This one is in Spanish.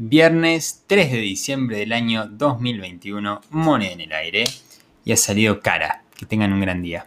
Viernes 3 de diciembre del año 2021, moneda en el aire. Y ha salido cara. Que tengan un gran día.